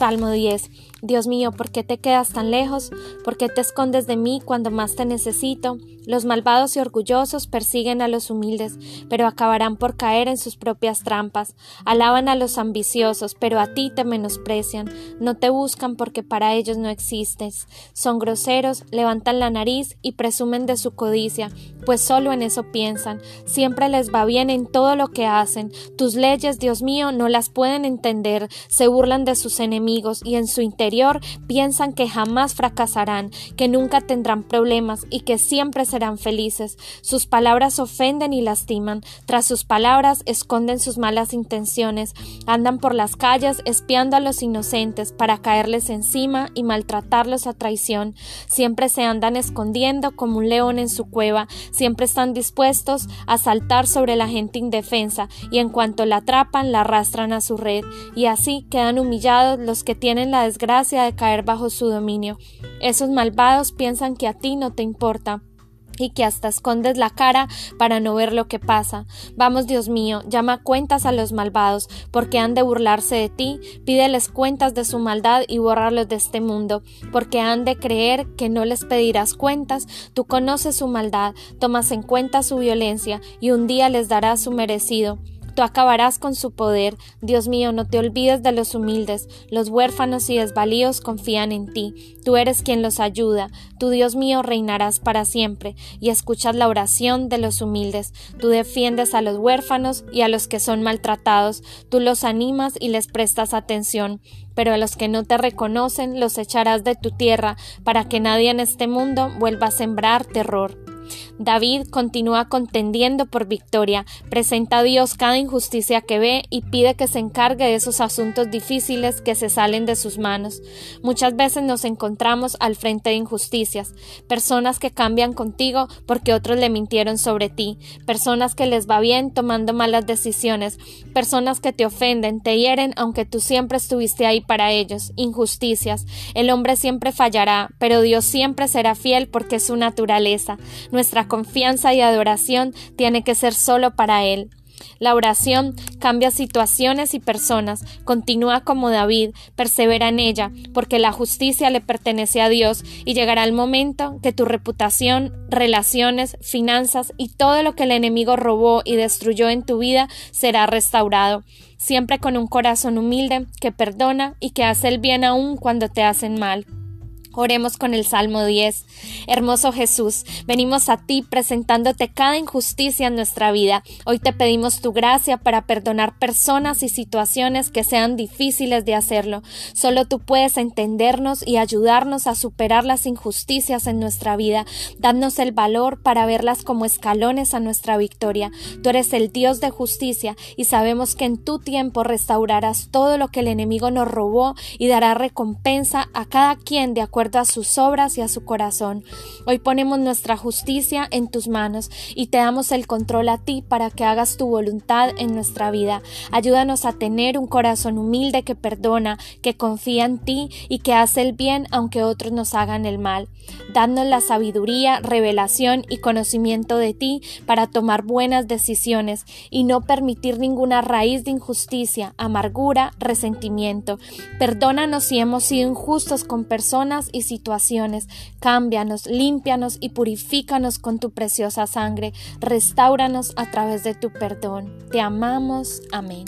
Salmo 10. Dios mío, ¿por qué te quedas tan lejos? ¿Por qué te escondes de mí cuando más te necesito? Los malvados y orgullosos persiguen a los humildes, pero acabarán por caer en sus propias trampas. Alaban a los ambiciosos, pero a ti te menosprecian. No te buscan porque para ellos no existes. Son groseros, levantan la nariz y presumen de su codicia, pues solo en eso piensan. Siempre les va bien en todo lo que hacen. Tus leyes, Dios mío, no las pueden entender. Se burlan de sus enemigos y en su interior piensan que jamás fracasarán, que nunca tendrán problemas y que siempre serán felices. Sus palabras ofenden y lastiman. Tras sus palabras esconden sus malas intenciones. Andan por las calles espiando a los inocentes para caerles encima y maltratarlos a traición. Siempre se andan escondiendo como un león en su cueva. Siempre están dispuestos a saltar sobre la gente indefensa y en cuanto la atrapan la arrastran a su red y así quedan humillados los que tienen la desgracia de caer bajo su dominio. Esos malvados piensan que a ti no te importa y que hasta escondes la cara para no ver lo que pasa. Vamos, Dios mío, llama cuentas a los malvados, porque han de burlarse de ti, pídeles cuentas de su maldad y borrarlos de este mundo, porque han de creer que no les pedirás cuentas, tú conoces su maldad, tomas en cuenta su violencia, y un día les darás su merecido. Tú acabarás con su poder. Dios mío, no te olvides de los humildes. Los huérfanos y desvalíos confían en ti. Tú eres quien los ayuda. Tú, Dios mío, reinarás para siempre y escuchas la oración de los humildes. Tú defiendes a los huérfanos y a los que son maltratados. Tú los animas y les prestas atención. Pero a los que no te reconocen los echarás de tu tierra para que nadie en este mundo vuelva a sembrar terror. David continúa contendiendo por victoria, presenta a Dios cada injusticia que ve y pide que se encargue de esos asuntos difíciles que se salen de sus manos. Muchas veces nos encontramos al frente de injusticias, personas que cambian contigo porque otros le mintieron sobre ti, personas que les va bien tomando malas decisiones, personas que te ofenden, te hieren aunque tú siempre estuviste ahí para ellos, injusticias. El hombre siempre fallará, pero Dios siempre será fiel porque es su naturaleza. Nuestra confianza y adoración tiene que ser solo para Él. La oración cambia situaciones y personas, continúa como David, persevera en ella, porque la justicia le pertenece a Dios y llegará el momento que tu reputación, relaciones, finanzas y todo lo que el enemigo robó y destruyó en tu vida será restaurado, siempre con un corazón humilde que perdona y que hace el bien aún cuando te hacen mal. Oremos con el Salmo 10. Hermoso Jesús, venimos a ti presentándote cada injusticia en nuestra vida. Hoy te pedimos tu gracia para perdonar personas y situaciones que sean difíciles de hacerlo. Solo tú puedes entendernos y ayudarnos a superar las injusticias en nuestra vida. Danos el valor para verlas como escalones a nuestra victoria. Tú eres el Dios de justicia y sabemos que en tu tiempo restaurarás todo lo que el enemigo nos robó y dará recompensa a cada quien de a sus obras y a su corazón. Hoy ponemos nuestra justicia en tus manos y te damos el control a ti para que hagas tu voluntad en nuestra vida. Ayúdanos a tener un corazón humilde que perdona, que confía en ti y que hace el bien aunque otros nos hagan el mal. Danos la sabiduría, revelación y conocimiento de ti para tomar buenas decisiones y no permitir ninguna raíz de injusticia, amargura, resentimiento. Perdónanos si hemos sido injustos con personas y situaciones. Cámbianos, límpianos y purifícanos con tu preciosa sangre. Restáuranos a través de tu perdón. Te amamos. Amén.